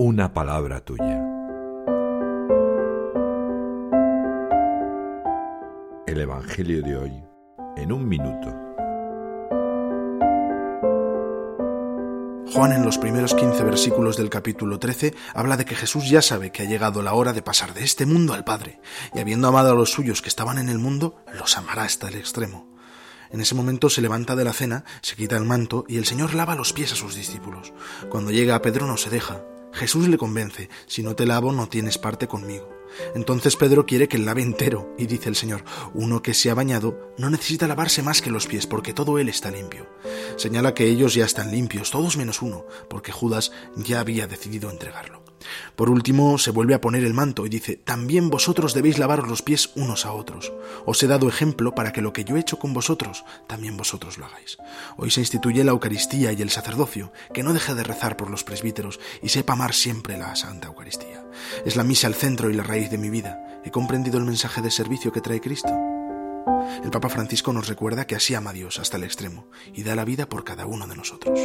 una palabra tuya. El Evangelio de hoy en un minuto. Juan en los primeros 15 versículos del capítulo 13 habla de que Jesús ya sabe que ha llegado la hora de pasar de este mundo al Padre, y habiendo amado a los suyos que estaban en el mundo, los amará hasta el extremo. En ese momento se levanta de la cena, se quita el manto y el Señor lava los pies a sus discípulos. Cuando llega a Pedro no se deja, Jesús le convence, si no te lavo no tienes parte conmigo. Entonces Pedro quiere que él lave entero, y dice el Señor, uno que se ha bañado no necesita lavarse más que los pies, porque todo él está limpio. Señala que ellos ya están limpios, todos menos uno, porque Judas ya había decidido entregarlo. Por último, se vuelve a poner el manto y dice, también vosotros debéis lavaros los pies unos a otros. Os he dado ejemplo para que lo que yo he hecho con vosotros, también vosotros lo hagáis. Hoy se instituye la Eucaristía y el sacerdocio, que no deje de rezar por los presbíteros y sepa amar siempre la Santa Eucaristía. Es la misa el centro y la raíz de mi vida. ¿He comprendido el mensaje de servicio que trae Cristo? El Papa Francisco nos recuerda que así ama a Dios hasta el extremo y da la vida por cada uno de nosotros.